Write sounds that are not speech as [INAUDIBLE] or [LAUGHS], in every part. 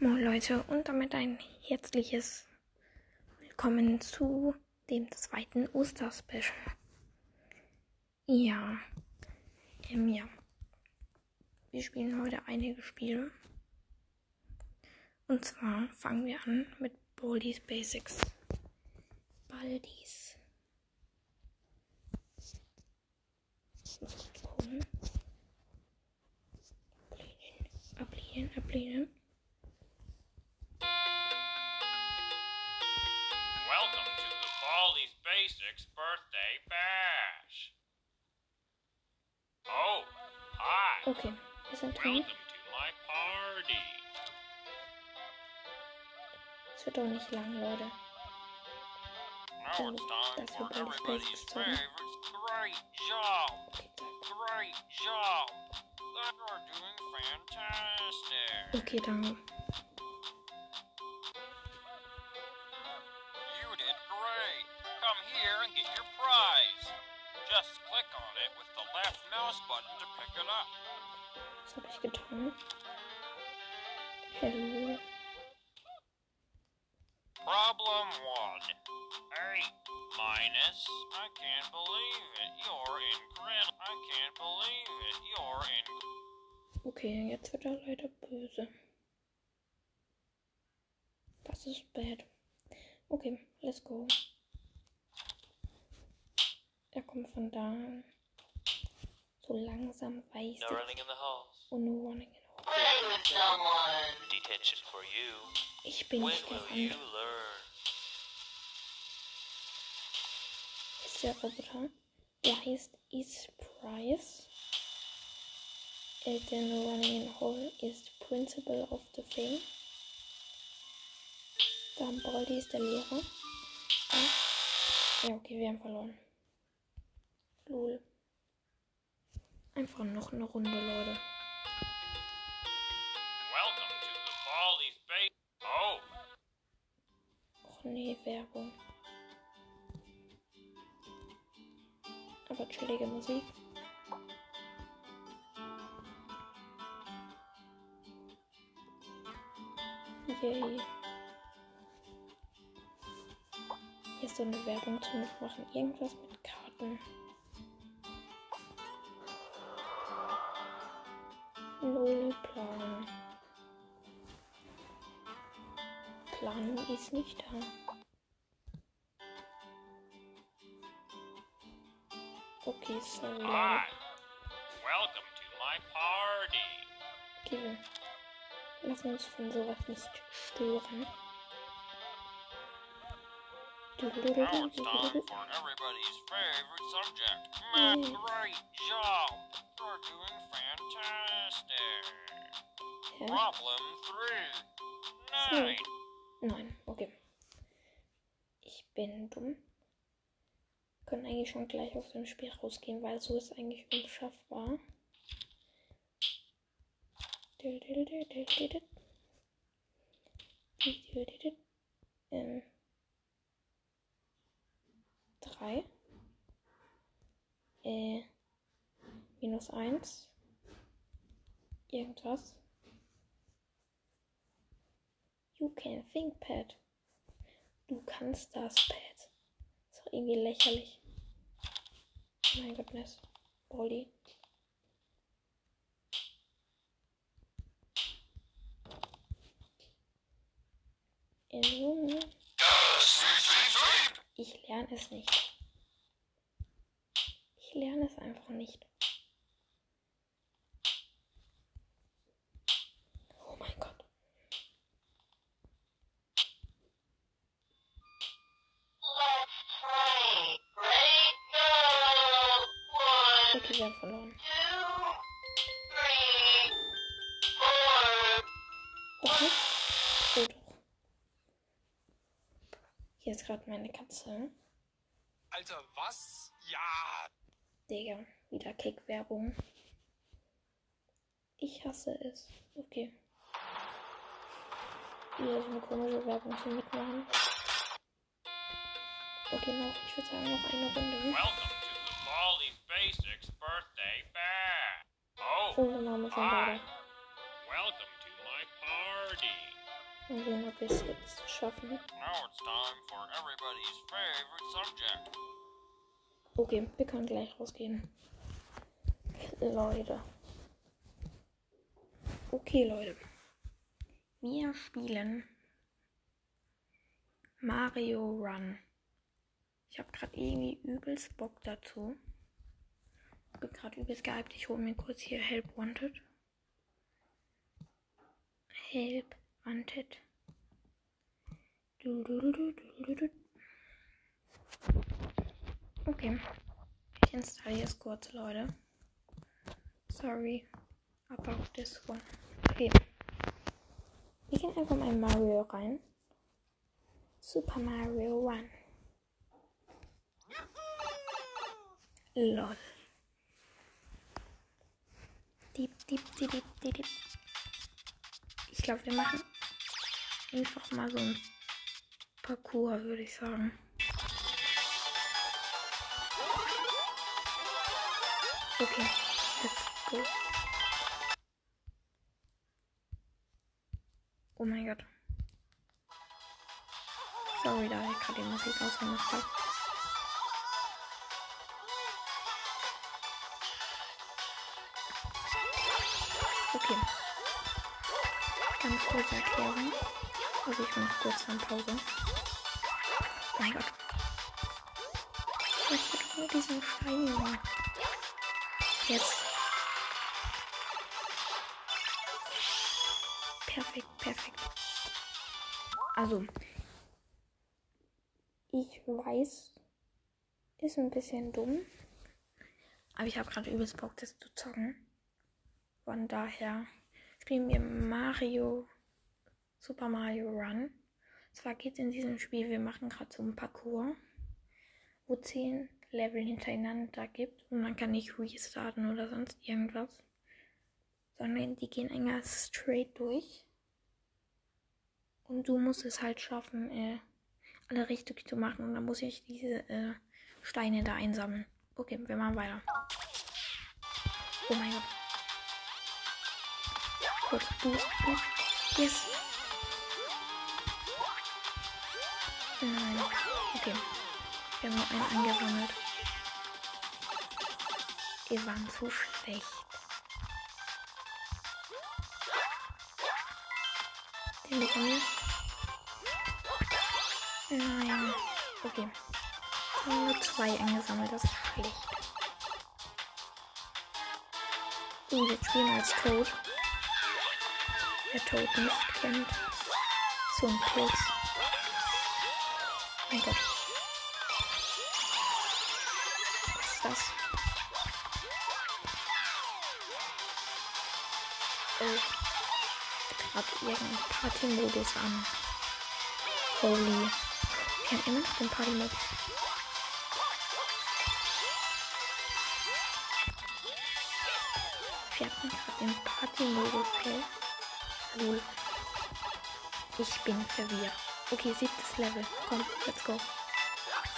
Moin Leute und damit ein herzliches Willkommen zu dem zweiten Osterspecial. Ja, ähm, ja. Wir spielen heute einige Spiele. Und zwar fangen wir an mit Baldi's Basics. Baldi's. Ablehnen, ablehnen, ablehnen. 26th birthday bash. Oh, hi. Okay, isn't Welcome to my party. Es wird doch nicht lang, Leute. Now it's time for everybody's favorite. Great job! Great job! They are doing fantastic! Okay, danke. Come here and get your prize. Just click on it with the left mouse button to pick it up. Was habe ich getan? Hello. Problem one. Eight minus. I can't believe it. You're incredible. I can't believe it. You're in. Okay, jetzt wird er leider böse. Das ist bad. Okay, let's go. Er kommt von da. So langsam weiß No running in the halls. Und no running in with someone. Detention for you. Ich bin When nicht will you learn? Ist der Roboter. Der heißt Is Price. Äh, No Running in Hall ist Principal of the Thing. Dann Baldi ist der Lehrer. Ah. Ja, okay, wir haben verloren. Lol. Einfach noch eine Runde, Leute. Oh, Och nee, Werbung. Aber chillige Musik. Yay. Hier ist so eine Werbung zum Mitmachen. Irgendwas mit Karten. Planung ist nicht da. Okay, sorry, hi. Welcome to my party. Okay, wir lassen uns von sowas nicht stören. Now it's time for everybody's favorite subject. Math. Yay. Great job. You're doing fantastic. Problem three. So. Nine. Nein, okay. Ich bin dumm. Wir können eigentlich schon gleich aus dem Spiel rausgehen, weil so ist eigentlich unschaffbar. Ähm. Drei. Äh. Minus eins. Irgendwas. You can think, Pat. Du kannst das, Pat. Ist doch irgendwie lächerlich. Oh mein Gottness. Baldi. Äh, Junge. Ich lerne es nicht. Ich lerne es einfach nicht. Oh mein Gott. Let's play. Ready, go. One, Okay, wir haben verloren. Oh doch. Hier ist gerade meine Katze. Alter, was? Ja. Digga, wieder Kick-Werbung. Ich hasse es. Okay. Wieder so eine komische Werbung zum Mitmachen. Okay, noch, ich würde sagen, noch eine Runde. Welcome to the Baldi's Basics birthday dann haben wir schon beide. Welcome to my party. Mal sehen, ob wir es jetzt schaffen. Now it's time for everybody's favorite subject. Okay, wir können gleich rausgehen. Leute. Okay, Leute. Wir spielen Mario Run. Ich habe gerade irgendwie übelst Bock dazu. Bin gerade übelst gehypt. Ich hole mir kurz hier Help Wanted. Help Wanted. Okay. Ich installiere es kurz, Leute. Sorry about this one. Okay. Wir gehen einfach mal in Mario rein. Super Mario Run. Lol. Diep, diep, diep, diep, diep. Ich glaube, wir machen einfach mal so ein Parcours, würde ich sagen. Okay, let's go. Oh mein Gott. Sorry, da ich gerade die Musik ausgemacht habe. Ganz kurze Erklärung. Also ich mache kurz eine Pause. Mein Gott. Ich möchte nur diesen Stein hier. Jetzt. Perfekt, perfekt. Also, ich weiß, ist ein bisschen dumm, aber ich habe gerade übelst Bock, das zu zocken. Von daher spielen wir Mario, Super Mario Run. Zwar geht es in diesem Spiel, wir machen gerade so einen Parcours, wo 10 Level hintereinander gibt und man kann nicht restarten oder sonst irgendwas, sondern die gehen enger straight durch. Und du musst es halt schaffen, äh, alle richtig zu machen. Und dann muss ich diese äh, Steine da einsammeln. Okay, wir machen weiter. Oh mein Gott. Kurz Boost, Boost. Yes. Okay. Wir haben nur einen eingesammelt. Wir waren zu schlecht. Den bekommen wir. Nein. Okay. Wir haben nur zwei eingesammelt. Das ist schlecht. Uh, jetzt spielen wir als Toad. Wer Toad nicht kennt. So ein Pilz. Party-Modus an. Holy. Wir haben immer noch den Party-Modus. Wir hatten gerade den Party-Modus, okay? Lol. Ich bin verwirrt. Okay, siebtes Level. Komm, let's go.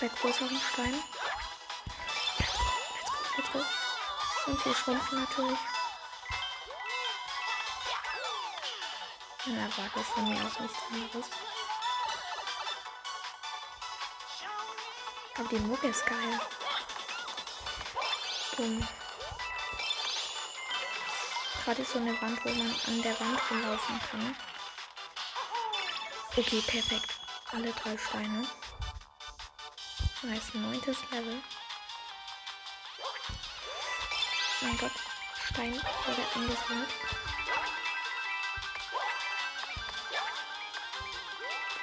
Let's go, let's go, let's go. Und wir schrumpfen natürlich. Man erwartet von mir aus nichts anderes. Aber die Mucke ist geil. Bumm. Gerade so eine Wand, wo man an der Wand rumlaufen kann. Okay, perfekt. Alle drei Steine. Nice, neuntes Level. Mein Gott, Stein wurde eingesammelt.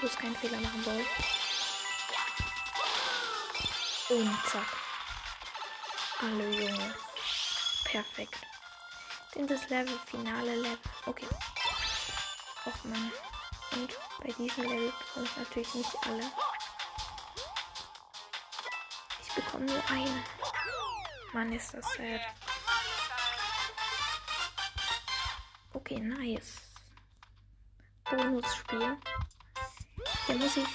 Bloß keinen Fehler machen soll. Und zack. Alle Junge. Perfekt. Zehntes Level, finale Level. Okay. Och man. Und bei diesem Level bekomme ich natürlich nicht alle. Ich bekomme nur eine. Mann, ist das sad. Okay, nice. Bonusspiel. Hier muss ich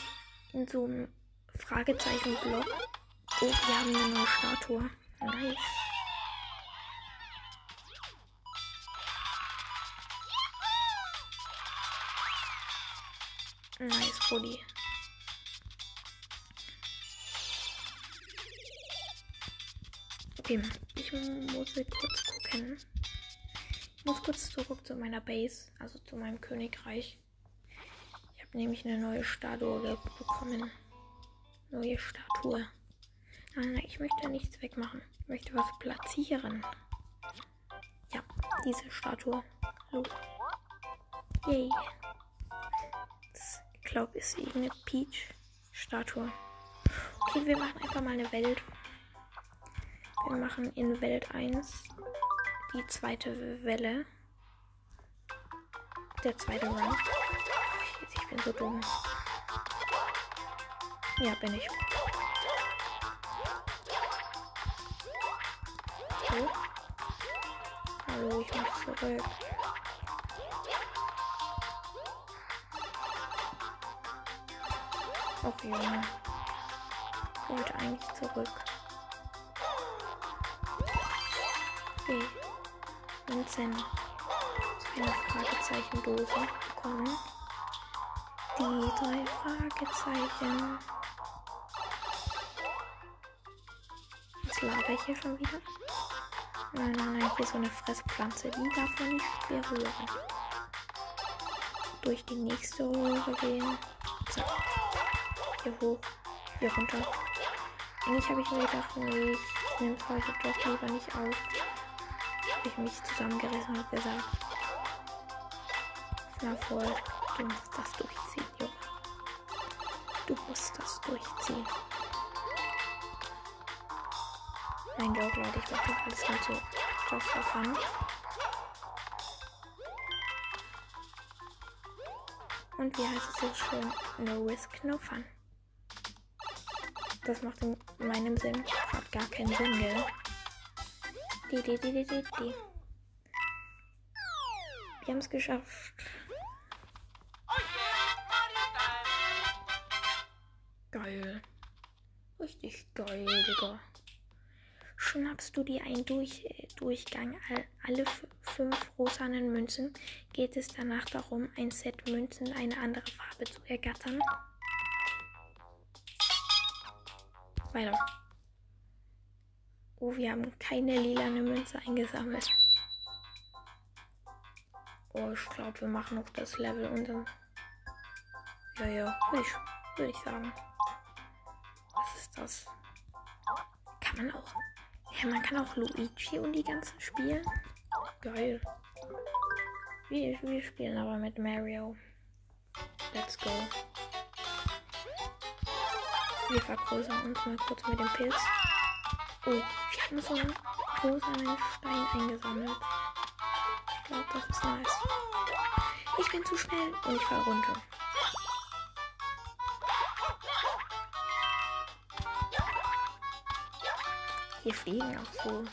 in so einem Fragezeichen-Block. Oh, wir haben eine neue Statue. Nice. Nice, Bulli. Okay, ich muss kurz gucken. Ich muss kurz zurück zu meiner Base, also zu meinem Königreich. Nämlich eine neue Statue bekommen. Neue Statue. Nein, nein, ich möchte nichts wegmachen. Ich möchte was platzieren. Ja, diese Statue. So. Yay. Ich glaube, ist irgendeine Peach-Statue. Okay, wir machen einfach mal eine Welt. Wir machen in Welt 1 die zweite Welle. Der zweite Run. Ich, ich bin so dumm. Ja, bin ich. So. Hallo, ich muss zurück. Och Junge. Ich wollte eigentlich zurück. Okay. Vincent. Eine Fragezeichen-Dose bekommen. Die drei Fragezeichen. Was laber ich hier schon wieder? Nein, nein, nein, hier so eine Fresspflanze. Die darf man nicht berühren. Durch die nächste Röhre gehen. Zack. Hier hoch. Hier runter. Eigentlich habe ich mir gedacht, nee, ich nehme es heute doch lieber nicht auf. Habe ich mich zusammengerissen und gesagt. Na voll, du musst das durchziehen. Du musst das durchziehen. Mein Joke, Leute, ich mache das alles nur so just for fun. Und wie heißt es so schön? No risk, no fun. Das macht in meinem Sinn gerade gar keinen Sinn, gell? Die, die, die, die, die, die. Wir haben es geschafft. Geil, Digga. Schnappst du dir einen Durch Durchgang all, alle fünf rosanen Münzen, geht es danach darum, ein Set Münzen eine andere Farbe zu ergattern. Weiter. Oh, wir haben keine lilane Münze eingesammelt. Oh, ich glaube, wir machen noch das Level und dann. Ja, ja, würde ich, würd ich sagen. Was ist das? Kann man auch. Ja, man kann auch Luigi und die ganzen spielen. Geil. Wir, wir spielen aber mit Mario. Let's go. Wir vergrößern uns mal kurz mit dem Pilz. Oh, wir haben so einen rosanen Stein eingesammelt. Ich glaube, das ist nice. Ich bin zu schnell und ich fall runter. Hier fliegen auch so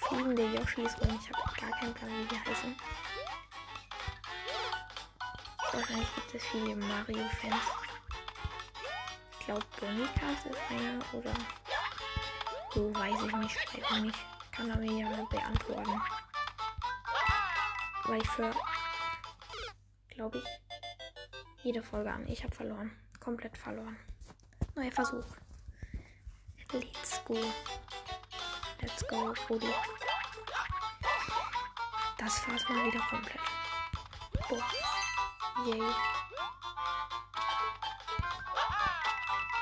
fliegende Yoshis und ich habe gar keinen Plan, wie die heißen. Wahrscheinlich gibt es viele Mario-Fans. Ich glaube, Bonikas ist einer oder so, weiß ich nicht, schreibt nicht. Kann er mir ja beantworten. Weil ich für, glaube ich, jede Folge an. Ich habe verloren. Komplett verloren. Neuer Versuch. Let's go. Let's go, Brudi. Das war's mal wieder komplett. Boah. Yay.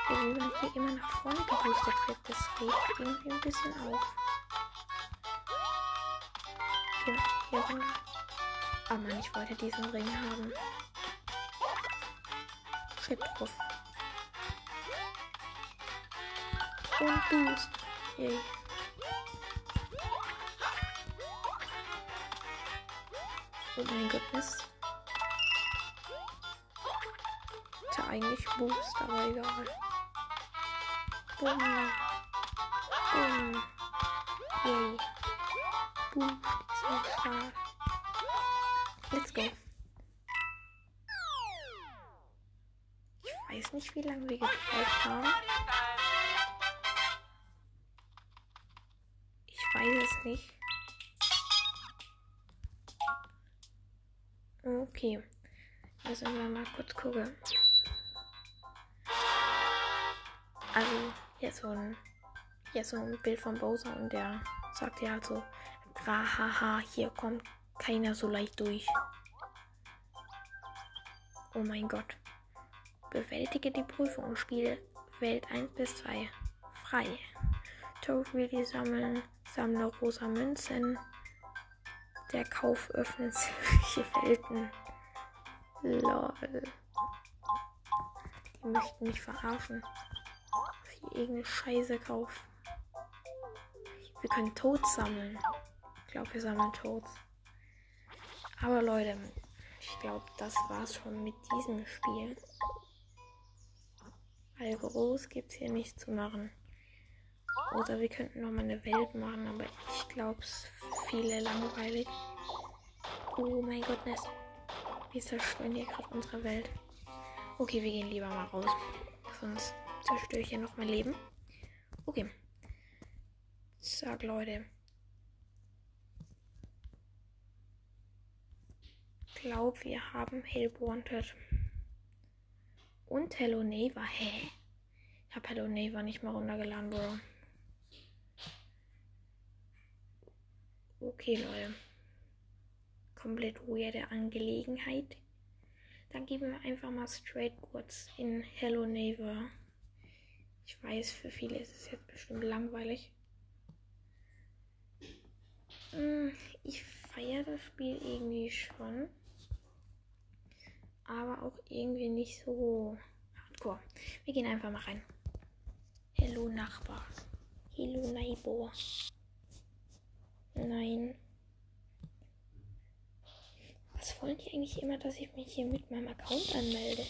Wie man hier immer nach vorne geboostet wird, das regt irgendwie ein bisschen auf. Hier, hier runter. Ah Mann, ich wollte diesen Ring haben. Shit drauf. Und Boost. Yay. Oh mein Goodness. Ist ja eigentlich Boost, aber egal. Bumm. Bumm. Yay. Boost ist am Start. Let's go. Ich weiß nicht, wie lange wir gebraucht haben. Okay. Müssen wir mal kurz gucken. Also, hier ist so ein, hier ist so ein Bild von Bowser und der sagt ja halt so, haha, hier kommt keiner so leicht durch. Oh mein Gott. Bewältige die Prüfung und spiele Welt 1 bis 2 frei. Toad Really sammeln, sammle rosa Münzen. Der Kauf öffnet sich [LAUGHS] Welten. Lol. Die möchten mich verarschen. Ich irgendeine Scheiße kaufe. Wir können Toads sammeln. Ich glaube, wir sammeln Toads. Aber Leute, ich glaube, das war's schon mit diesem Spiel. Weil groß gibt's hier nichts zu machen. Oder wir könnten noch mal eine Welt machen, aber ich glaube, es ist für viele langweilig. Oh mein Gott, Ness. Wir zerstören hier gerade unsere Welt. Okay, wir gehen lieber mal raus. Sonst zerstöre ich hier noch mein Leben. Okay. Sag Leute. Glaub, wir haben Help Wanted. Und Hello Neighbor. Hä? Ich habe Hello Neighbor nicht mal runtergeladen, Bro. Okay, Leute. Komplett weirde Angelegenheit. Dann geben wir einfach mal straight kurz in Hello Neighbor. Ich weiß, für viele ist es jetzt bestimmt langweilig. Hm, Ich feiere das Spiel irgendwie schon. Aber auch irgendwie nicht so hardcore. Wir gehen einfach mal rein. Hello Nachbar. Hello Neighbor. Nein. Was wollen die eigentlich immer, dass ich mich hier mit meinem Account anmelde?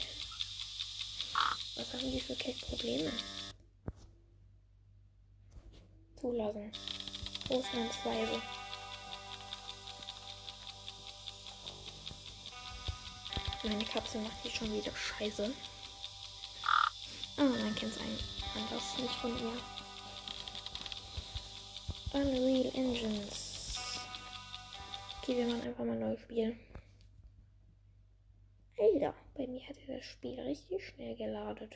Was haben die für Probleme? Zulassen. Ausnahmsweise. Meine Kapsel macht hier schon wieder Scheiße. Ah, man kennt es ein anders, nicht von ihr. Unreal Engines. Okay, wir machen einfach mal neu spielen. Alter, bei mir hatte das Spiel richtig schnell geladet.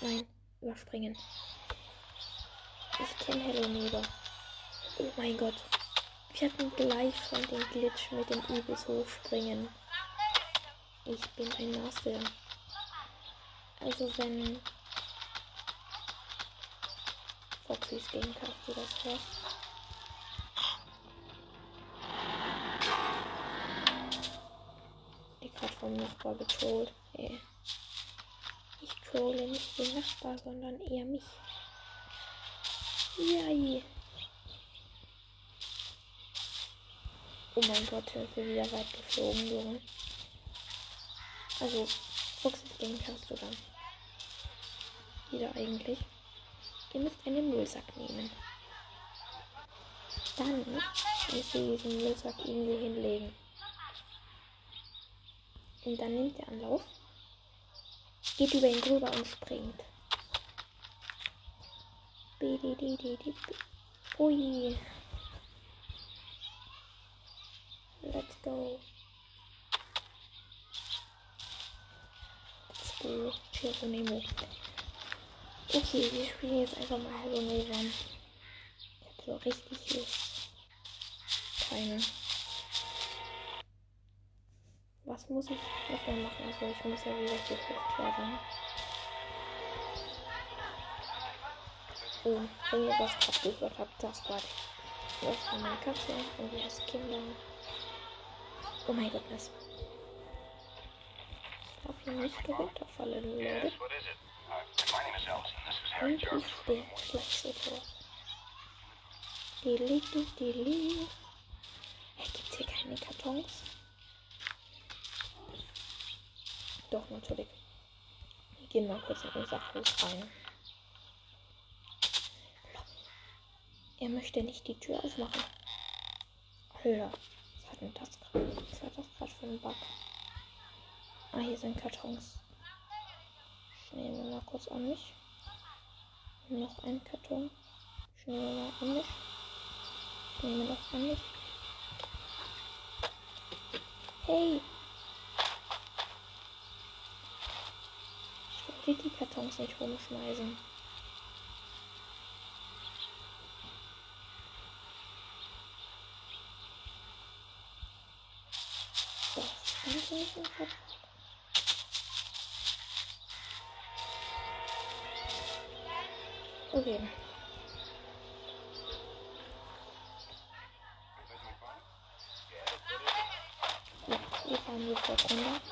Nein, überspringen. Ich kenne Hello Neighbor. Oh mein Gott. Wir hatten gleich schon den Glitch mit dem übelst hochspringen. Ich bin ein Master. Also wenn Foxys Gamecast das vom Nachbar getrollt. Hey. Ich trolle nicht den Nachbar, sondern eher mich. Yay. Oh mein Gott, wir wieder weit geflogen, Junge. Also, Foxys Gamecast du dann. Wieder eigentlich. Ihr müsst einen Müllsack nehmen. Dann müsst ihr diesen Müllsack irgendwo hinlegen. Und dann nimmt ihr Anlauf, geht über ihn drüber und springt. Ui. Let's go. Let's go. Geronimo. Okay, wir spielen jetzt einfach mal Hello Neighbor. Ich hab so richtig Lust. Keine. Was muss ich nochmal machen? Also ich muss ja wieder hier hochklettern. Oh, wenn ihr was gerade gehört habt, das war das war meine Katze und die heißt Kinder. Oh mein Gott, das. Ich darf hier nicht runterfallen, Leute. Und ich bin gleich sofort. Dili, dili, dili. Hey, gibt's hier keine Kartons? Doch, natürlich. Wir gehen mal kurz in unser Haus rein. Er möchte nicht die Tür aufmachen. Alter, was hat denn das gerade? Was war das gerade für ein Bug? Ah, hier sind Kartons. Ich nehme mal kurz an mich. Noch ein Karton. Ich nehme mal an mich. Ich nehme noch an mich. Hey! Möchte die Kartons nicht rumschmeißen. Okay. Ja, wir fahren sofort runter.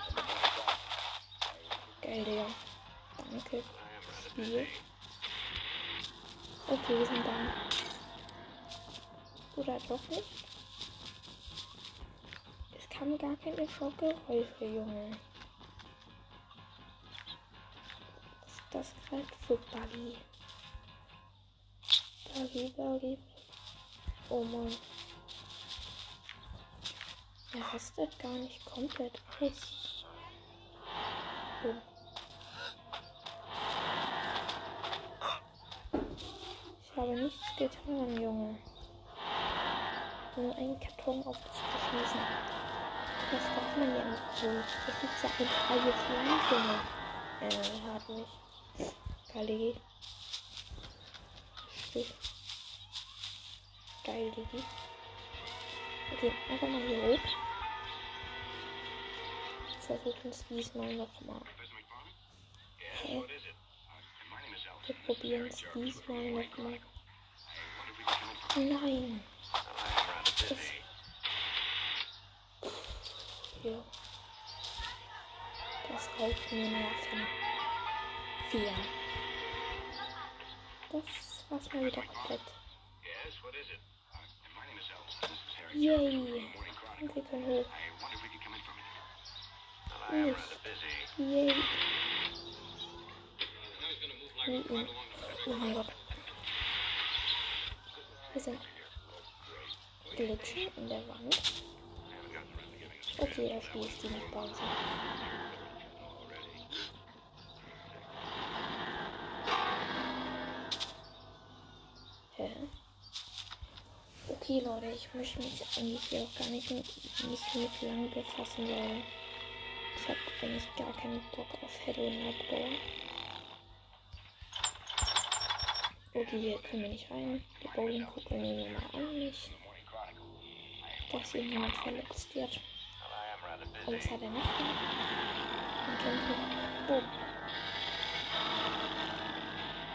Nicht? Es kam gar keine Schockgeräusche, Junge. Was ist das gerade für Buggy? Buggy, Buggy. Oh Mann. Er rastet gar nicht komplett aus. Oh. Ich habe nichts getan, Junge. Nur einen Karton aufzuschließen. Das darf man ja nicht so. Das ist ja ein freies Land. Äh, hat mich. Geil, Stich. Geil, Digi. Okay, einfach mal hier hoch. Versuchen es diesmal nochmal. Hä? Wir probieren es diesmal nochmal. Nein. Das ja. Das reicht mir Nerven. Vier. Das war's mal wieder komplett. Yes, what is it? Uh, my name is Elvis. This is Harry. Yay. Morning Chronicle. Und wir können hoch. I wonder if we could come in for a minute. Nicht. Busy. Yay. Wie ihn. Oh mein Gott. Wir sind glitschen in der Wand. Okay, das Spiel ist die nicht Pause. Hä? Okay, Leute, ich möchte mich eigentlich hier auch gar nicht, mit- nicht mit lang befassen, weil ich habe eigentlich gar keinen Bock auf Hello Nightball. Okay, hier können wir nicht rein. Die Bowlingkugel nehmen wir mal an nicht. Dass hier niemand verletzt wird. Aber das hat er nicht gemacht. Boom.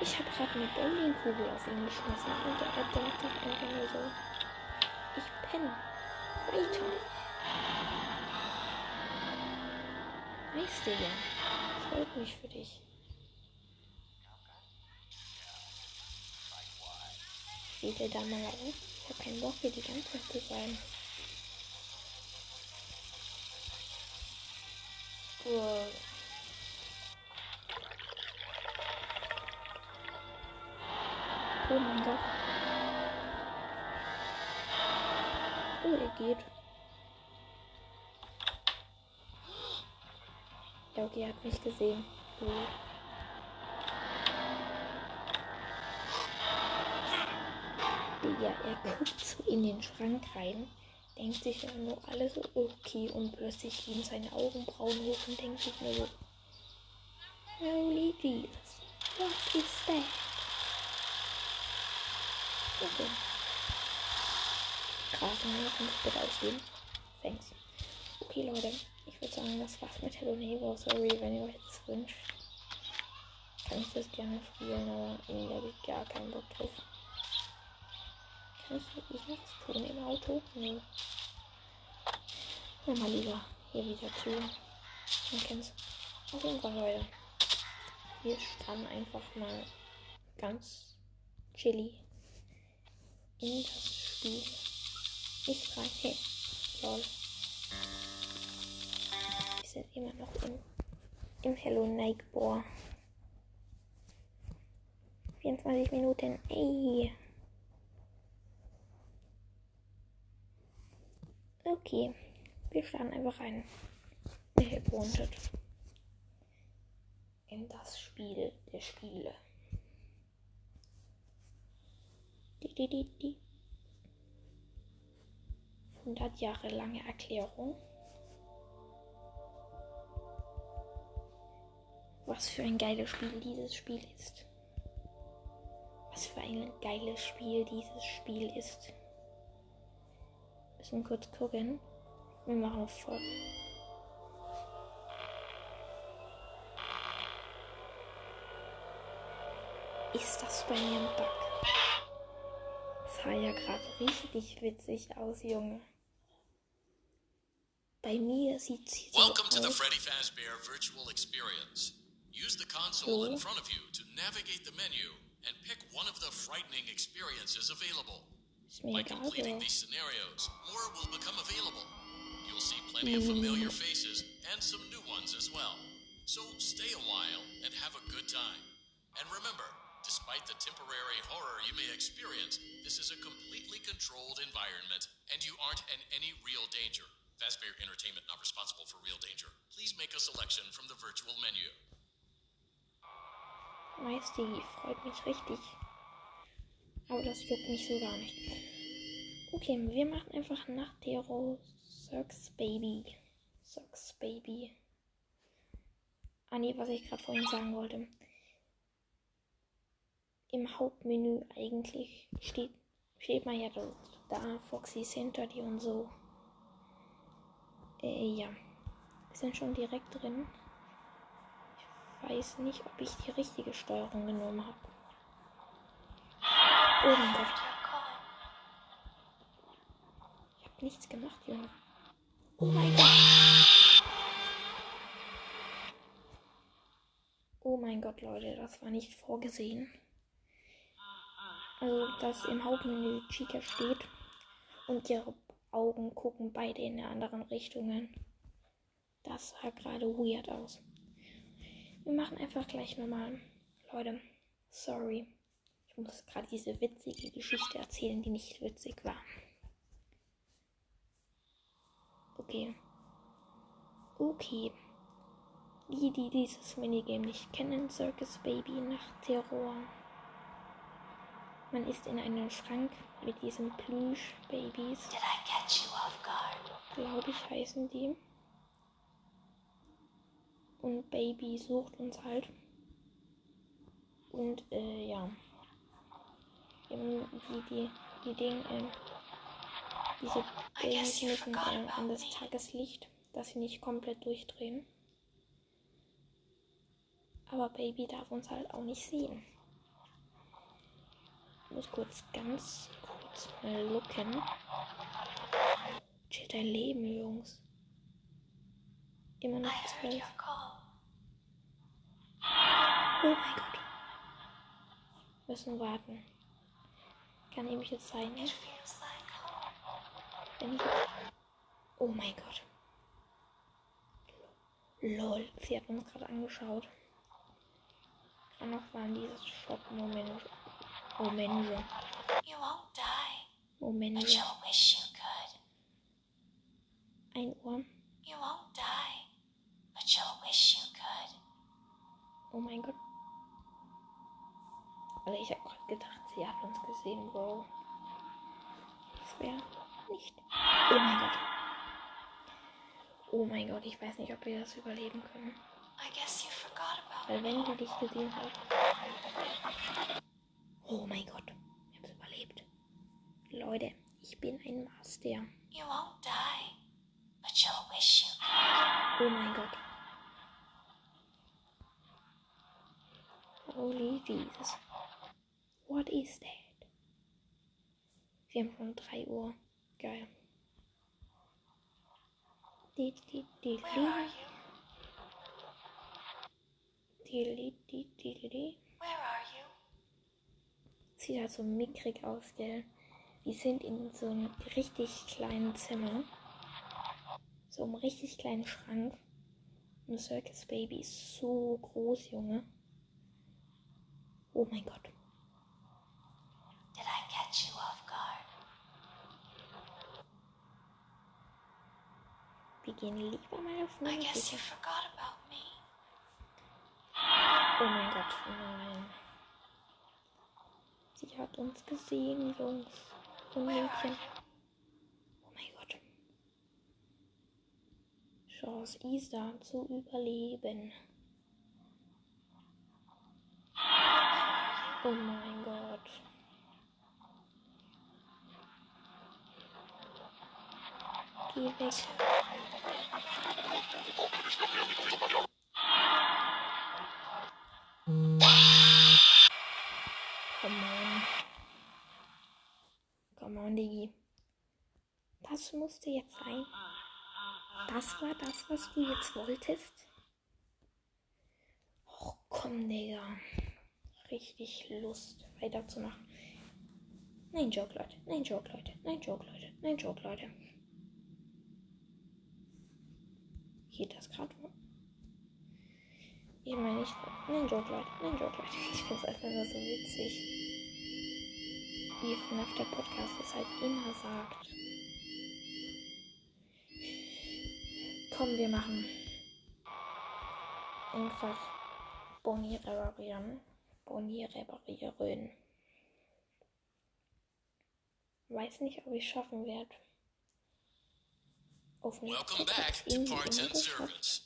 Ich habe gerade eine Bowlingkugel auf ihn geschmissen und er denkt sich einfach nur so. Ich penne. Weiter. Weißt du ja. Freut mich für dich. Steht er da mal auf? Ich habe keinen Bock hier die ganze Zeit zu sein. Uah. Oh mein Gott. Oh, er geht. Ja, okay, er hat mich gesehen. Oh. Digga, er guckt so in den Schrank rein, denkt sich ja nur alles okay und plötzlich gehen seine Augenbrauen hoch und denkt sich nur so, Holy Jesus, what is that? Okay. Grasen, kannst du bitte ausgehen? Thanks. Okay, Leute, ich würde sagen, das war's mit Hello Neighbor. Sorry, wenn ihr euch das wünscht. Kann ich das gerne spielen, aber irgendwie habe ich gar keinen Bock drauf. Kann ich was tun im Auto? Nee. Hör mal lieber hier wieder zu. Man kennt's. Auf jeden Fall, Leute. Wir standen einfach mal ganz chilly in das Spiel. Ich rein. Hey, lol. Wir sind immer noch im, im Hello Nightboar. 24 Minuten. Ey. Okay. Wir starten einfach rein. Help Wanted. In das Spiel der Spiele. Die, die, die, die. 100 Jahre lange Erklärung. Was für ein geiles Spiel dieses Spiel ist. Was für ein geiles Spiel dieses Spiel ist. Müssen kurz gucken. Wir machen auf voll. Ist das bei mir ein Bug? sah ja gerade richtig witzig aus, Junge. Bei mir sieht sie so Welcome to the aus. Freddy Fazbear Virtual Experience. Use the console in front of you to navigate the menu and pick one of the frightening experiences available. By completing these scenarios, more will become available. You'll see plenty of familiar faces and some new ones as well. So stay a while and have a good time. And remember, despite the temporary horror you may experience, this is a completely controlled environment and you aren't in any real danger. Fazbear Entertainment not responsible for real danger. Please make a selection from the virtual menu. Nice, die freut mich richtig. Aber das juckt mich so gar nicht. Okay, wir machen einfach nach Tero Circus Baby. Circus Baby. Ah nee, was ich gerade vorhin sagen wollte. Im Hauptmenü eigentlich steht, steht man ja da, da Foxy Center, die und so. Äh, ja. Wir sind schon direkt drin. Ich weiß nicht, ob ich die richtige Steuerung genommen habe. Oh mein Gott. Ich habe nichts gemacht, Junge. Oh mein Gott. Oh mein Gott, Leute, das war nicht vorgesehen. Also, dass im Hauptmenü Chica steht und ihre Augen gucken beide in anderen Richtungen. Das sah gerade weird aus. Wir machen einfach gleich nochmal. Leute, sorry. Ich muss gerade diese witzige Geschichte erzählen, die nicht witzig war. Okay. Okay. Die, die dieses Minigame nicht kennen, Circus Baby nach Terror. Man ist in einem Schrank mit diesen Plüsch-Babys. Did I catch you off guard? glaube ich, heißen die. Und Baby sucht uns halt. Und äh, ja. Eben die, die, die Ding, äh, diese müssen äh, an das Tageslicht, dass sie nicht komplett durchdrehen. Aber Baby darf uns halt auch nicht sehen. Ich muss kurz, ganz kurz mal looken. Chill dein Leben, Jungs. Immer noch zwölf. Oh mein Gott. Müssen warten. Kann nämlich jetzt sein, home. wenn ich. Oh mein Gott. Lol, sie hat uns gerade angeschaut. Gerade noch waren dieses Schockmomente. Momente. You won't die, but Momente. you'll wish you could. Ein Uhr. You won't die, but you'll wish you could. Oh mein Gott. Also ich gedacht, sie hat uns gesehen, Bro. Das wäre nicht. Oh mein Gott. Oh mein Gott, ich weiß nicht, ob wir das überleben können. I guess you forgot about Weil wenn wir dich gesehen haben. Oh mein Gott. Ich hab's überlebt. Leute, ich bin ein Master. You won't die, but you'll wish you could. Oh mein Gott. Holy Jesus. What is that? Wir haben schon 3 Uhr. Geil. Di, di, di, Where are you? di, di, di, di, di, di. Where are you? Sieht halt so mickrig aus, gell? Wir sind in so einem richtig kleinen Zimmer. So einem richtig kleinen Schrank. Und Circus Baby ist so groß, Junge. Oh mein Gott. Did I catch you off guard? Wir gehen lieber mal auf I Nummer guess you sicher. forgot about me. Oh mein Gott, nein. Sie hat uns gesehen, Jungs und Mädchen. Oh mein Gott. Chance Isa zu überleben. Oh mein Gott. Geh weg. Come on. Digi. Das musste jetzt sein. Das war das, was du jetzt wolltest. Oh, komm, Digga. Richtig Lust, weiterzumachen. Nein, Joke, Leute. Nein, Joke, Leute. Nein, Joke, Leute. Nein, Joke, Leute. Geht das gerade? Ich meine nicht. Nein, Joke, Leute. Nein, Joke, Leute. [LAUGHS] Ich finde es einfach nur so witzig. Wie FNAF der Podcast es halt immer sagt. Komm, wir machen einfach Bonnie reparieren. Bonnie reparieren. Weiß nicht, ob ich schaffen werde. Welcome back to Parts and Service.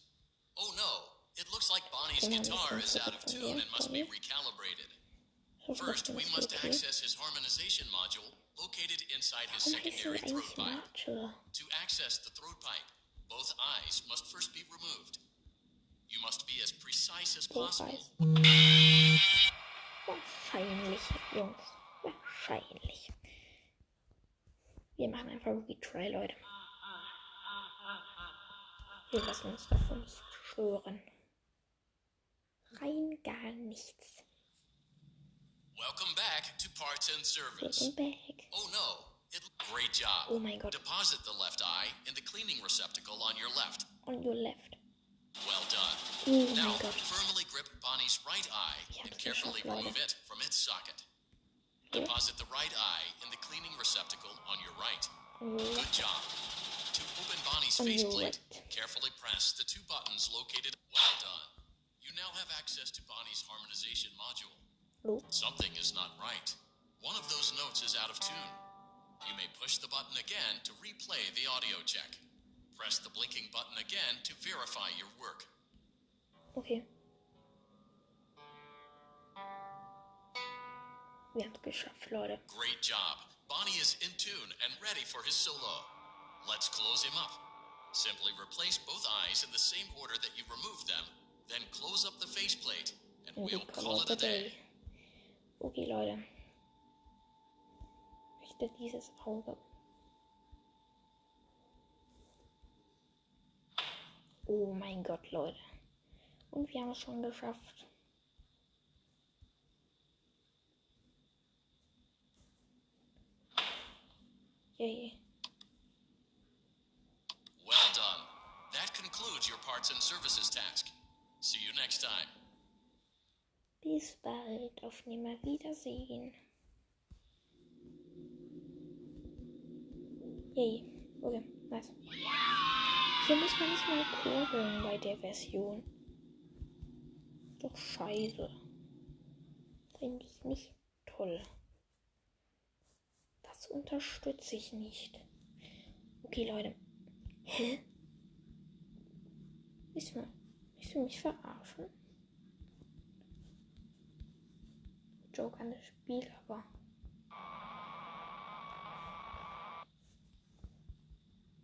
Oh no, it looks like Bonnie's guitar is out of tune and must be recalibrated. First, we must access his harmonization module located inside his secondary throat pipe. To access the throat pipe, both eyes must first be removed. You must be as precise as possible. Wahrscheinlich, Jungs. Wahrscheinlich. Wir machen einfach Retry, Leute. Wir lassen uns davon nicht stören. Rein gar nichts. Welcome back to Parts and Service. Welcome back. Oh no, it, great job. Oh my god. Deposit the left eye in the cleaning receptacle on your left. On your left. Well done. Oh Now, my god. firmly grip Bonnie's right eye and carefully geschafft, remove it from its socket. Ja. Deposit the right eye in the cleaning receptacle on your right. On Good job. To open Bonnie's faceplate, carefully press the two buttons located. Well done. You now have access to Bonnie's harmonization module. Lo. Something is not right. One of those notes is out of tune. You may push the button again to replay the audio check. Press the blinking button again to verify your work. Okay. Wir haben es geschafft, Leute. Great job. Bonnie is in tune and ready for his solo. Let's close him up. Simply replace both eyes in the same order that you removed them, then close up the faceplate, and we'll call it a day. Okay, Leute. Möchte dieses Auge. Oh mein Gott, Leute. Und wir haben es schon geschafft. Yay. Parts and services task. See you next time. Bis bald. Auf Nimmerwiedersehen. Yay. Okay, nice. Hier muss man nicht mal kurbeln bei der Version. Doch scheiße. Finde ich nicht toll. Das unterstütze ich nicht. Okay, Leute. Hä? Willst du, willst du mich verarschen? Joke an das Spiel, aber.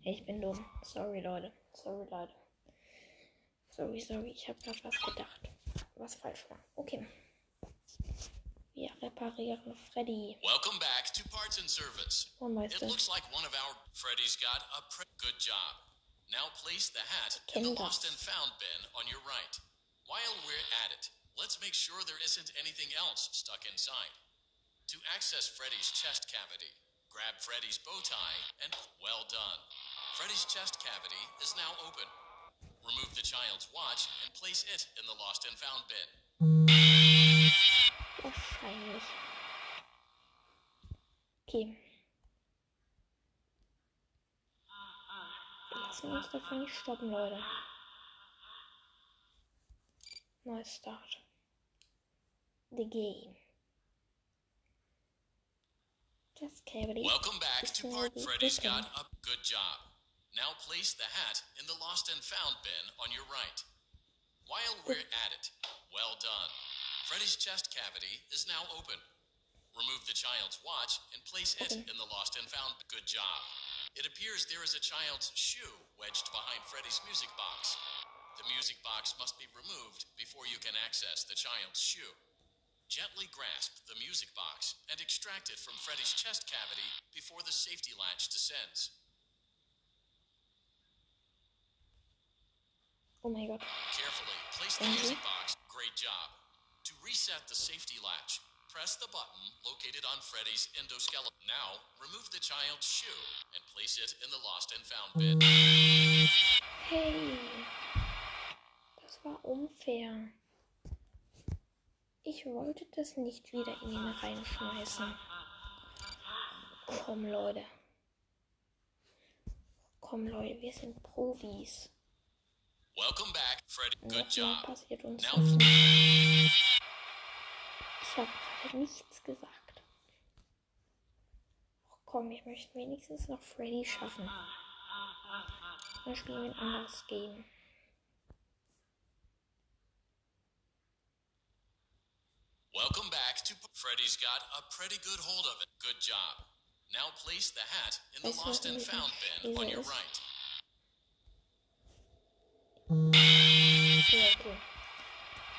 Ich bin dumm. Sorry, Leute. Sorry, Leute. Sorry, sorry. Ich habe gerade was gedacht. Was falsch war. Okay. Wir reparieren Freddy. Welcome back to Parts and Service. Oh, It Meister. looks like one of our Freddy's got a good job. Now place the hat in the lost and found bin on your right. While we're at it, let's make sure there isn't anything else stuck inside. To access Freddy's chest cavity, grab Freddy's bow tie and well done. Freddy's chest cavity is now open. Remove the child's watch and place it in the lost and found bin. Wahrscheinlich. Okay. Lassen uns davon nicht stoppen, Leute. Start. The game. Just cavity. Welcome back It's to Part Freddy's got a good job. Now place the hat in the lost and found bin on your right. While we're at it, well done. Freddy's chest cavity is now open. Remove the child's watch and place it in the lost and found. Good job. It appears there is a child's shoe wedged behind Freddy's music box. The music box must be removed before you can access the child's shoe. Gently grasp the music box and extract it from Freddy's chest cavity before the safety latch descends. Oh my god. Carefully place the music box. Great job. To reset the safety latch, press the button located on Freddy's endoskeleton. Now, remove the child's shoe and place it in the lost and found bin. Hey. Das war unfair. Ich wollte das nicht wieder in ihn reinschmeißen. Komm, Leute. Komm, Leute, wir sind Profis. Welcome back, Freddy. Good job. passiert uns Now. Ich habe halt nichts gesagt. Ach komm, ich möchte wenigstens noch Freddy schaffen. Dann spielen wir ein anderes Game. welcome back to Freddy's got a pretty good hold of it. Good job. Now place the hat in the lost and found bin on your right. Ja, okay.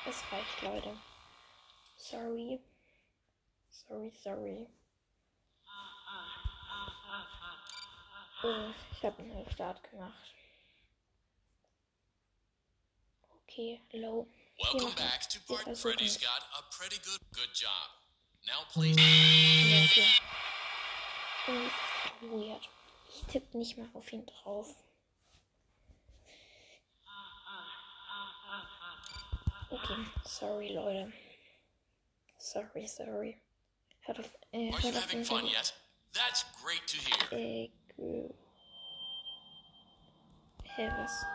Es reicht, Leute. Sorry. Sorry, sorry. Oh, ich habe einen Start gemacht. Okay, low. Welcome back to versuchen Freddy's got a pretty good. Good job. Now place. Ja, okay. Ist weird. Ich tippe nicht mal auf ihn drauf. Okay, sorry, Leute. Sorry, sorry. Hört auf, äh, Are you hört auf having jeden fun Fall. yet? That's great to hear. Äh, ge- Hä, was?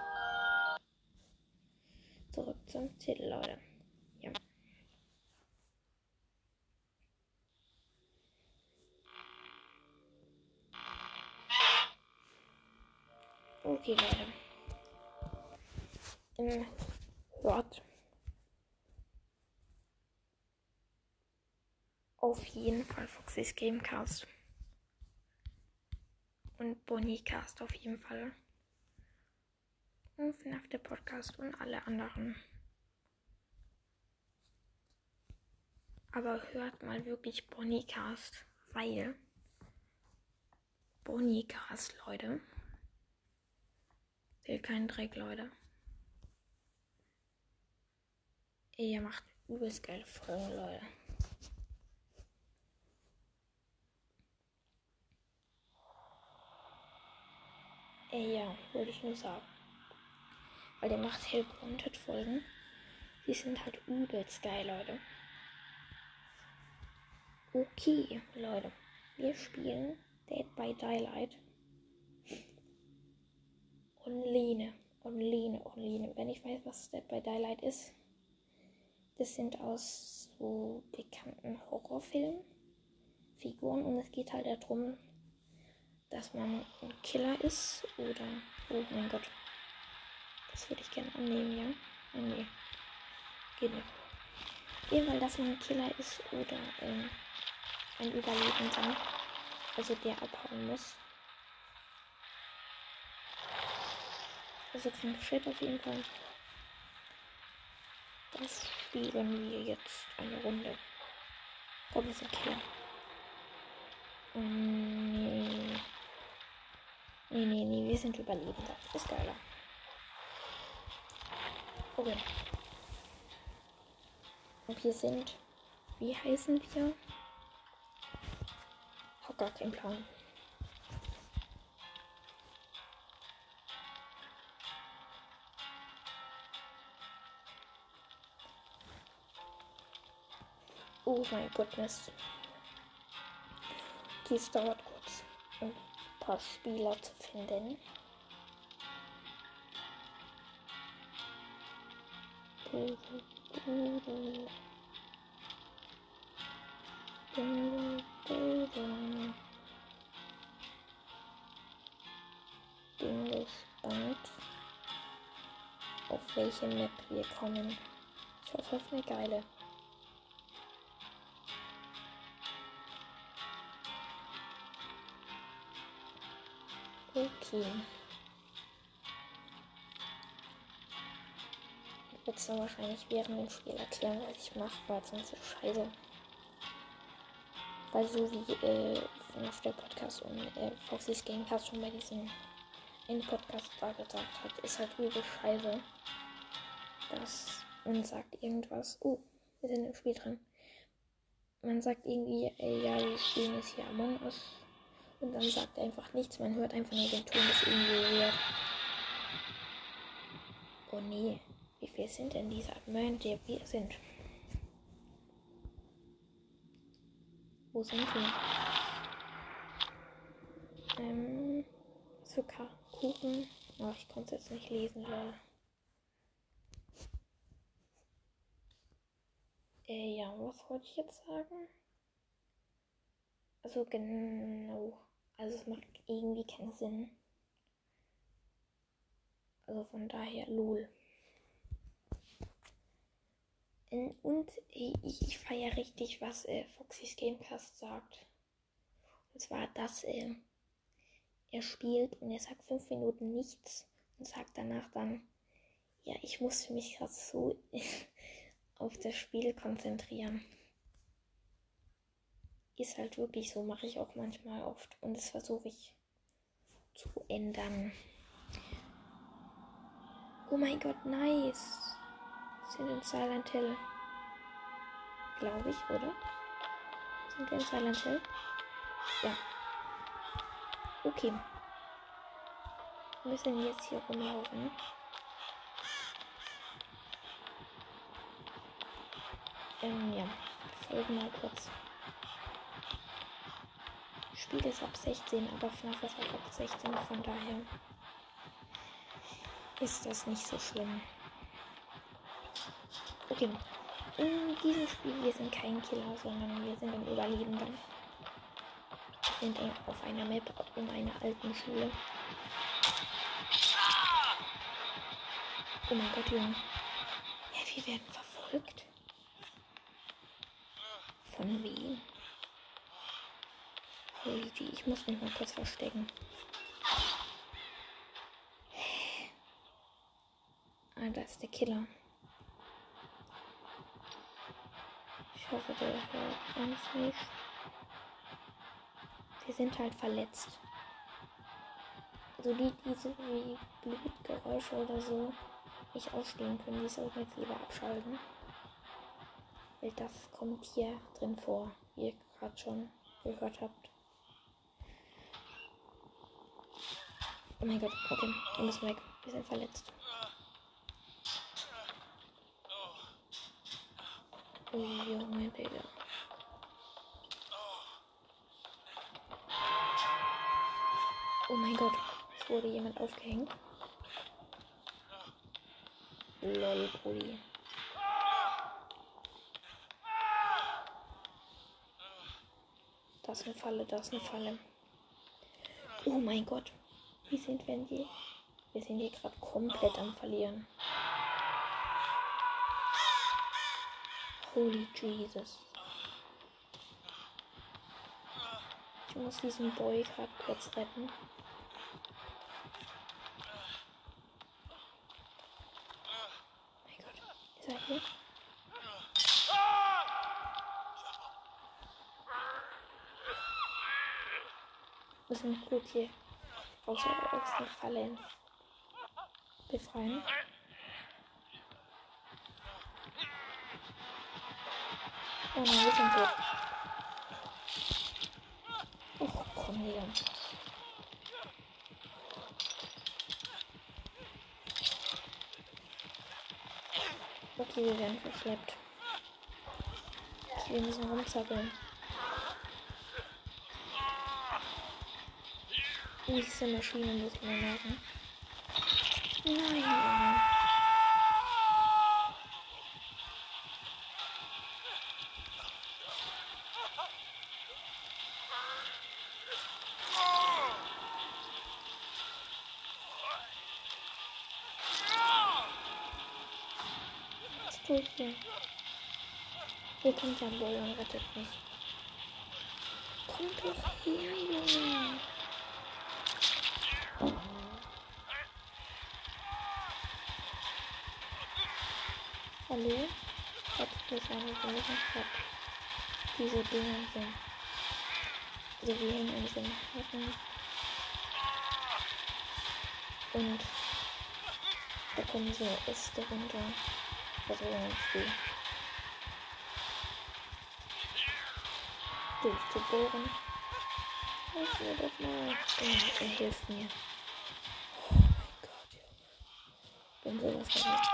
Zurück zum Titel, Leute. Ja. Okay, Leute. Ähm, hört auf jeden Fall Foxys Gamecast. Und Bonnycast auf jeden Fall. Und FNAF der Podcast und alle anderen. Aber hört mal wirklich Bonnycast, weil Bonnycast, Leute. Will keinen Dreck, Leute. Ihr macht übelst geile Folgen, Leute. Ey, ja, wollte ich nur sagen. Weil der macht Help Wanted Folgen. Die sind halt übelst geil, Leute. Okay, Leute. Wir spielen Dead by Daylight. Online. Online, online. Wenn ich weiß, was Dead by Daylight ist. Das sind aus so bekannten Horrorfilmen Figuren und es geht halt darum, dass man ein Killer ist oder. Oh mein Gott. Das würde ich gerne annehmen, ja? Ah, nee. Geht nicht. Jedenfalls, dass man ein Killer ist oder ähm, ein Überlebender. Also der abhauen muss. Also kein Shit auf jeden Fall. Das spielen wir jetzt eine Runde. Komm, wir sind Killer. Oh, nee. Nee, nee, nee, wir sind Überlebender. Ist geiler. Okay. Und wir sind. Wie heißen wir? Hab gar keinen Plan. Oh mein Goodness. Okay, es dauert paar Spieler zu finden. Bin gespannt, auf welche Map wir kommen. Ich hoffe auf eine geile. Tun. Ich würde es dann wahrscheinlich während dem Spiel erklären, was ich mache, weil sonst ist scheiße. Weil so wie äh, auf der Podcast und äh, Foxys Gamecast schon bei diesem einen Podcast da gesagt hat, ist halt übel scheiße, dass man sagt irgendwas. Oh, wir sind im Spiel drin. Man sagt irgendwie, ey, ja, wir spielen jetzt hier Among Us. Und dann sagt er einfach nichts. Man hört einfach nur den Ton, irgendwie weird. Oh nee, wie viel sind denn diese die wir sind? Wo sind wir? Ähm, Zucker, Kuchen. Oh, ich konnte es jetzt nicht lesen, lol. Äh, ja, was wollte ich jetzt sagen? Also genau. Also es macht irgendwie keinen Sinn. Also von daher, lol. Ähm, Und ich, ich feiere richtig, was äh, Foxys Gamecast sagt. Und zwar, dass äh, er spielt und er sagt fünf Minuten nichts und sagt danach dann, ja, ich muss mich gerade so [LAUGHS] auf das Spiel konzentrieren. Ist halt wirklich so, mache ich auch manchmal oft und das versuche ich zu ändern. Oh mein Gott, nice. Sind in Silent Hill. Glaube ich, oder? Sind wir in Silent Hill? Ja. Okay. Wir müssen jetzt hier rumlaufen. Ähm, ja. Folgen mal kurz. Spiel ist ab 16, aber FNAF ist auch ab 16, von daher ist das nicht so schlimm. Okay. In diesem Spiel, wir sind kein Killer, sondern wir sind ein Überlebender. Wir sind auf einer Map in einer alten Schule. Oh mein Gott, Junge. Ja, wir werden verfolgt. Von wem? G, ich muss mich mal kurz verstecken. Ah, da ist der Killer. Ich hoffe, der hört uns nicht. Wir sind halt verletzt. Also die, die so wie Blutgeräusche oder so nicht ausstehen können, die sollten jetzt lieber abschalten. Weil das kommt hier drin vor, wie ihr gerade schon gehört habt. Oh mein Gott, okay, wir müssen weg. Wir sind verletzt. Oh Junge, Digga. Oh mein Gott, es wurde jemand aufgehängt. Lol, Brudi. Das ist eine Falle, das ist eine Falle. Oh mein Gott. Wie sind wir die? Wir sind hier gerade komplett am Verlieren. Holy Jesus. Ich muss diesen Boy gerade kurz retten. Mein Gott. Ist er hier? Wir sind gut hier. Außer aus der Falle befreien. Oh nein, wir sind tot. Och, komm her. Okay, wir werden verschleppt. Okay, wir müssen rumzappeln. Diese Maschine muss mal merken. Nein, ich hier? Hier kommt der Boy und rettet mich. Komm doch her, Junge. Hallo? Hat nicht eine gelesen hat. Diese Dinger sind. Also wir hängen an diesem Haken. Und da kommen so Äste runter. Die durchzubohren. Hilf mir doch mal. Ja, er hilft mir. Oh mein Gott, ja. Bin sowas verrückt.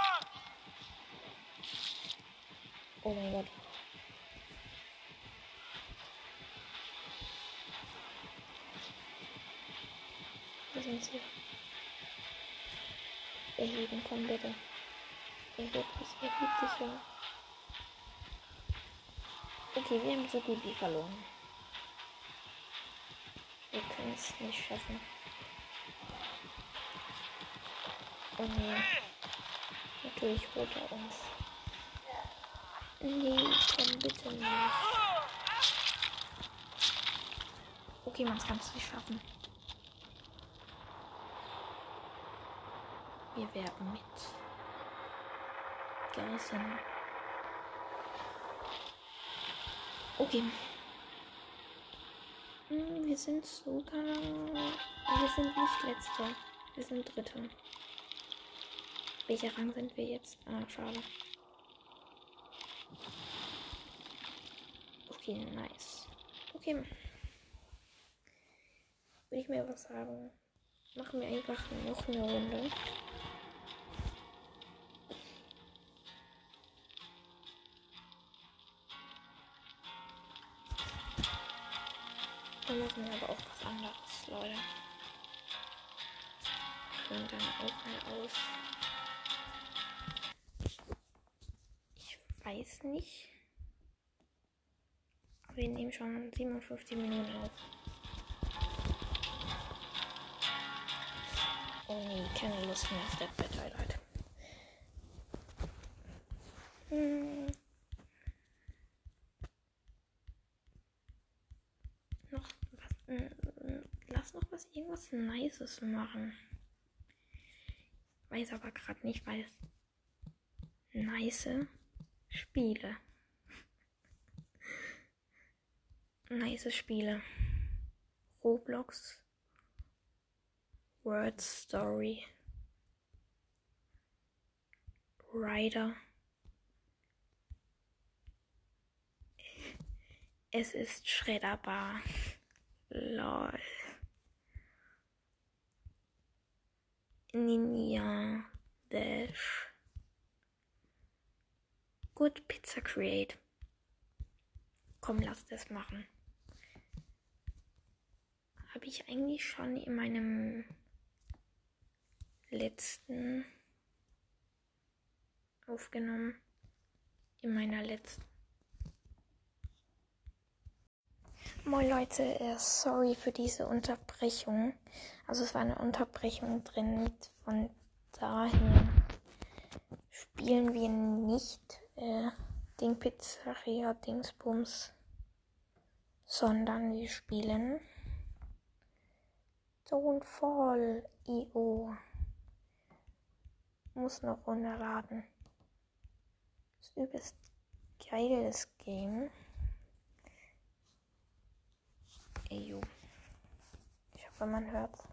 Okay, wir haben so gut wie verloren. Wir können es nicht schaffen. Oh nee. Natürlich holt er uns. Nee, komm bitte nicht. Okay, man kann es nicht schaffen. Wir werden mit. Gerissen. Okay. Hm, Wir sind sogar. Wir sind nicht letzter. Wir sind dritter. Welcher Rang sind wir jetzt? Ah, schade. Okay, nice. Okay. Würde ich mir was sagen. Machen wir einfach noch eine Runde. Machen aber auch was anderes, Leute. Und dann auch mal aus. Ich weiß nicht. Wir nehmen schon 57 Minuten auf. Oh nee, keine Lust mehr auf Dead by Daylight. Hm. Noch was, mm, lass noch was, irgendwas Nices machen. Weiß aber gerade nicht, weil es nice Spiele. [LAUGHS] Nice Spiele. Roblox. Word Story. Rider. Es ist Schredderbar. [LAUGHS] Lol. Ninja Dash. Gut, Pizza Create. Komm, lass das machen. Habe ich eigentlich schon in meinem letzten aufgenommen. In meiner letzten. Moin Leute, äh, sorry für diese Unterbrechung. Also es war eine Unterbrechung drin. Von daher spielen wir nicht äh, den Pizzeria Dingsbums, sondern wir spielen Don't Fall IO. Muss noch runterladen. Ist übelst geiles Game. EU. Ich hoffe, man hört's.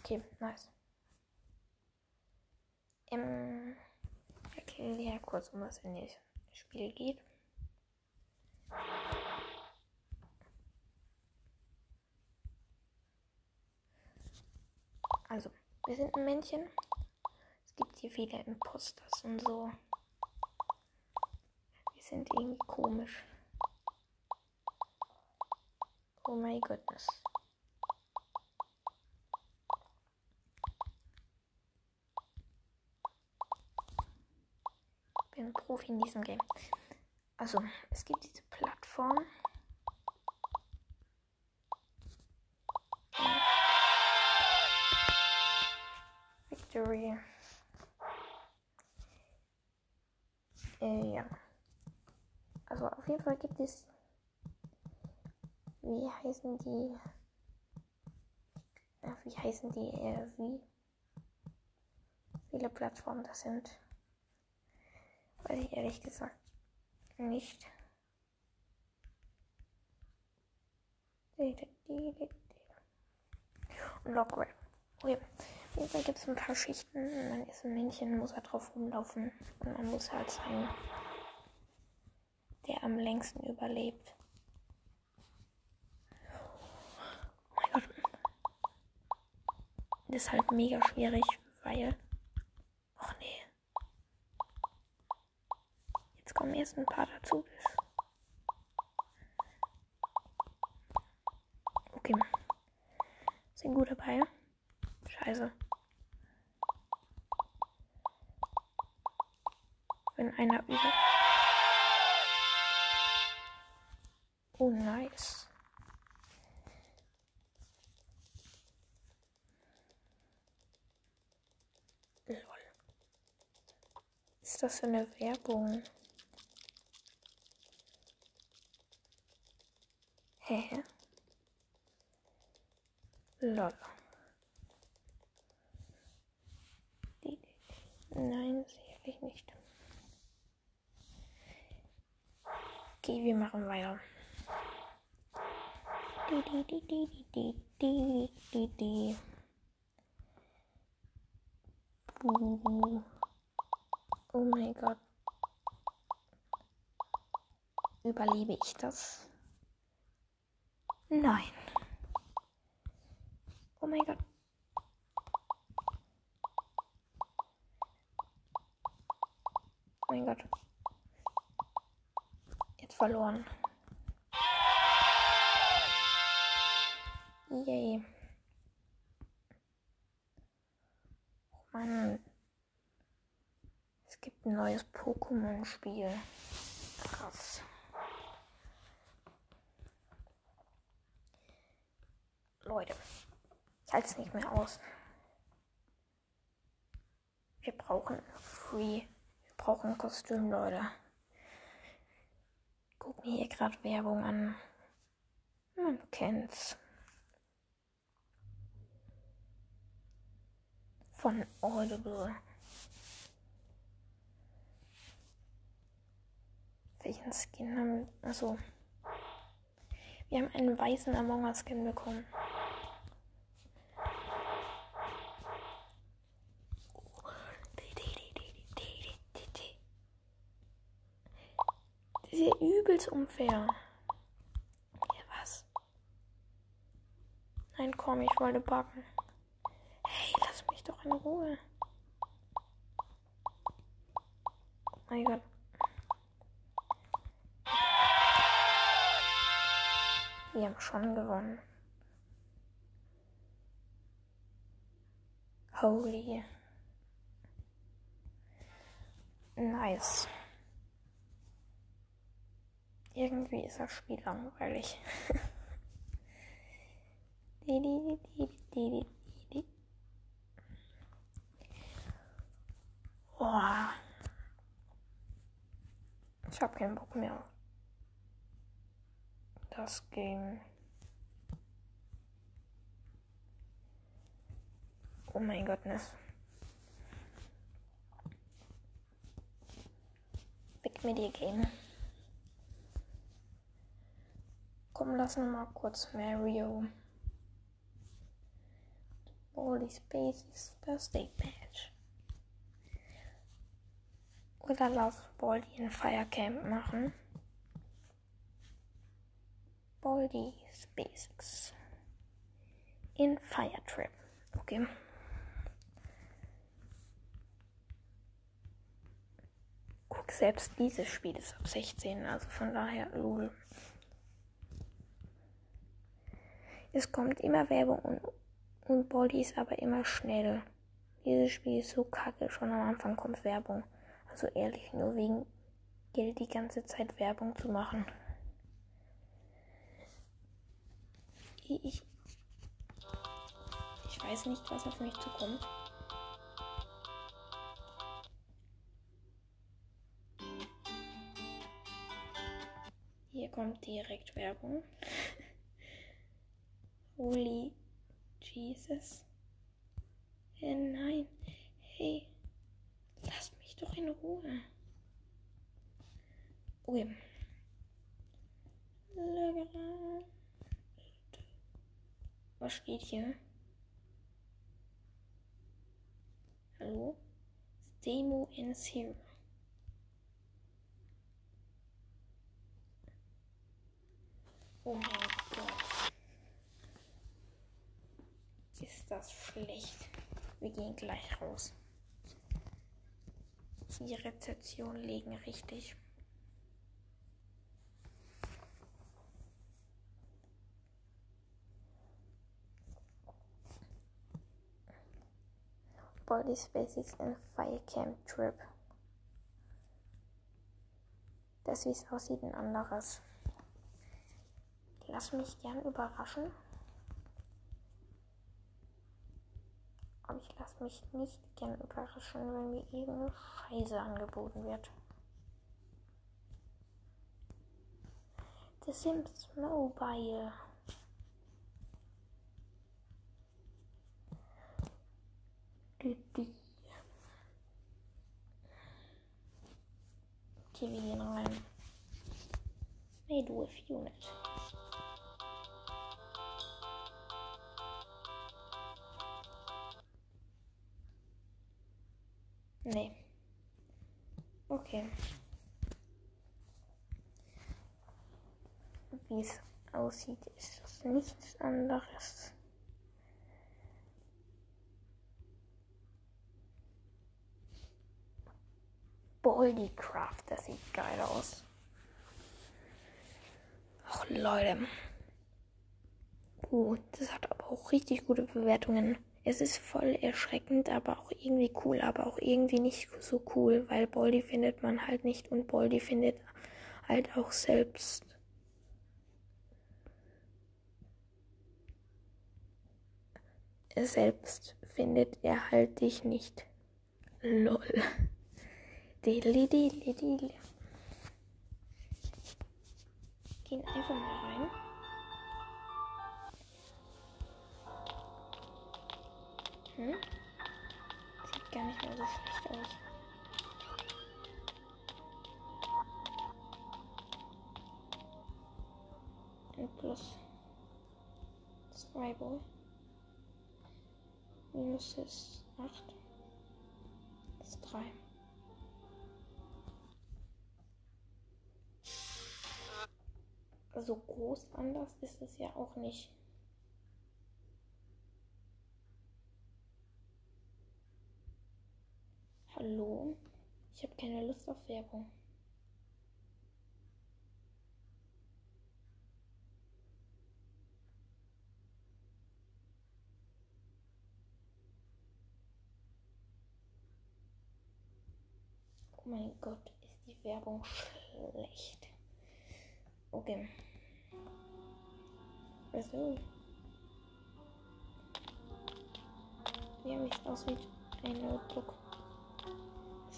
Okay, nice. Ähm, ich erkläre kurz, um was in dem Spiel geht. Also, wir sind ein Männchen. Es gibt hier viele Imposters und so. Sind irgendwie komisch. Oh my goodness. Bin Profi in diesem Game. Also, es gibt diese Plattform. Victory. Äh, ja. Also auf jeden Fall gibt es. Wie heißen die? Wie heißen die? Äh, wie? viele Plattformen das sind. Weiß ich ehrlich gesagt nicht. Und Lockwell. Okay. Auf jeden Fall gibt es ein paar Schichten dann ist ein Männchen, muss er drauf rumlaufen. Und man muss halt sein, am längsten überlebt. Oh mein Gott. Das ist halt mega schwierig, weil. Ach nee. Jetzt kommen erst ein paar dazu. Okay. Sind gut dabei. Scheiße. Wenn einer über. Oh, nice. Lol. Ist das eine Werbung? Hä? Lol. Nein, sicherlich nicht. Okay, wir machen weiter. Die, die, die, die, die, die, die, die. Buh. Oh mein Gott. Überlebe ich das? Nein. Oh mein Gott. Oh mein Gott. Jetzt verloren. Yay. Oh Mann. Es gibt ein neues Pokémon-Spiel. Krass. Leute, ich halte es nicht mehr aus. Wir brauchen Free. Wir brauchen Kostüm, Leute. Guck mir hier gerade Werbung an. Man kennt's. Von Audible. Welchen Skin haben wir? Achso. Wir haben einen weißen Among Us Skin bekommen. Das ist ja übelst unfair. Ja, was? Nein, komm, ich wollte backen. In Ruhe. Mein Gott. Wir haben schon gewonnen. Holy. Nice. Irgendwie ist das Spiel langweilig. [LAUGHS] Boah. Ich hab keinen Bock mehr. Das Game. Oh mein Gottness. Big Media Game. Komm, lass uns mal kurz Mario. Baldi Spaces Birthday Match. Oder lass Baldi ein Firecamp machen. Baldi Basics. In Fire Trip. Okay. Guck, selbst dieses Spiel ist ab 16, also von daher, lol. Es kommt immer Werbung und, und Baldi ist aber immer schnell. Dieses Spiel ist so kacke, schon am Anfang kommt Werbung. Also ehrlich, nur wegen Geld die ganze Zeit Werbung zu machen. Ich, ich weiß nicht, was auf mich zukommt. Hier kommt direkt Werbung. [LAUGHS] Holy Jesus. Hey, nein. Hey, in Ruhe. Okay. Was steht hier? Hallo? Demo ends here. Oh mein Gott. Ist das schlecht. Wir gehen gleich raus. Die Rezeption legen richtig. Body Basics and Fire Camp Trip. Das, wie es aussieht, ein anderes. Lass mich gern überraschen. Aber ich lasse mich nicht gern überraschen, wenn mir irgendeine Scheiße angeboten wird. The Sims Mobile. Okay, wir gehen rein. May do a few unit. Nee. Okay. Wie es aussieht, ist das nichts anderes. Baldycraft, das sieht geil aus. Ach Leute. Uh, das hat aber auch richtig gute Bewertungen. Es ist voll erschreckend, aber auch irgendwie cool, aber auch irgendwie nicht so cool, weil Baldi findet man halt nicht und Baldi findet halt auch selbst. Selbst findet er halt dich nicht. Lol. Dili, dili, dili. Gehen einfach mal rein. Hm? Sieht gar nicht mehr so schlecht aus. Ein plus 2 wohl. Minus ist 8. Das ist 3. So groß anders ist es ja auch nicht. Hallo? Ich habe keine Lust auf Werbung. Oh mein Gott, ist die Werbung schlecht. Okay. Also. Wie es aussieht. Ein Notebook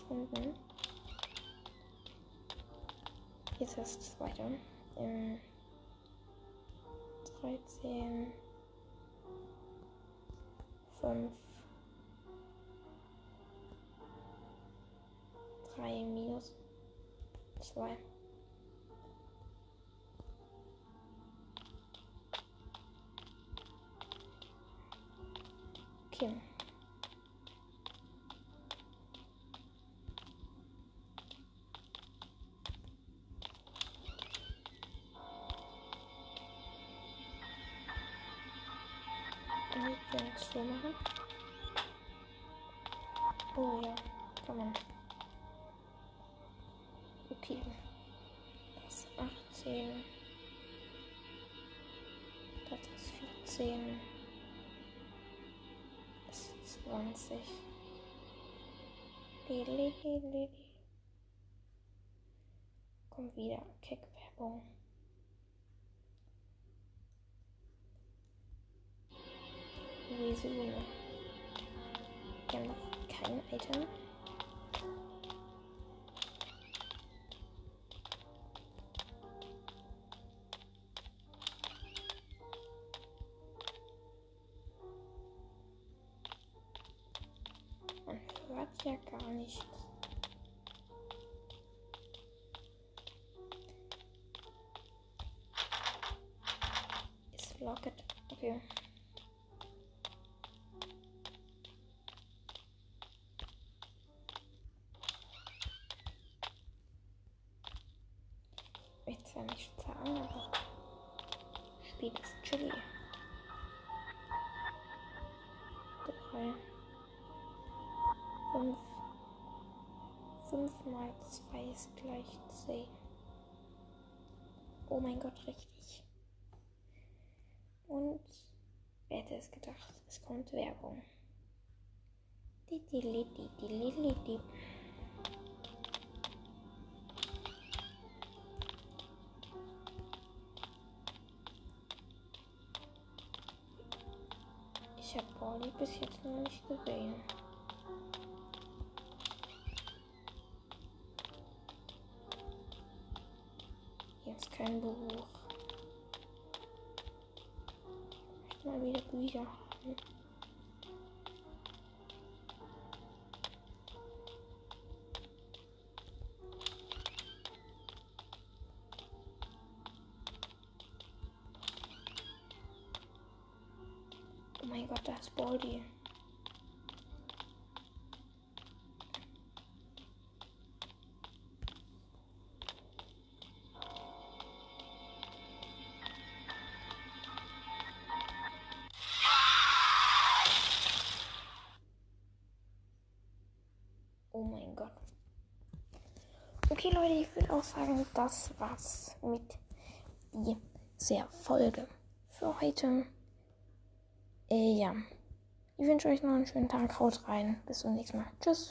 gefunden. Jetzt ist das zweite. Ähm, 13, 5, 3 minus 2. Okay. Ist 20. Lili, Lili. Kommt wieder Keckwerbung. Wieso? Wir haben noch kein Item. Market. Okay. Jetzt ja nicht sagen, aber spät ist Chili. Drei. Fünf. Fünf mal zwei ist gleich zehn. Oh mein Gott, richtig. Hätte es kommt Werbung. Ich habe Pauli bis jetzt noch nicht gesehen. Ist kein Buch. Ich möchte mal wieder Bücher. Oh mein Gott, da ist Okay, Leute, ich würde auch sagen, das war's mit dieser Folge für heute. Äh, ja. Ich wünsche euch noch einen schönen Tag. Haut rein. Bis zum nächsten Mal. Tschüss.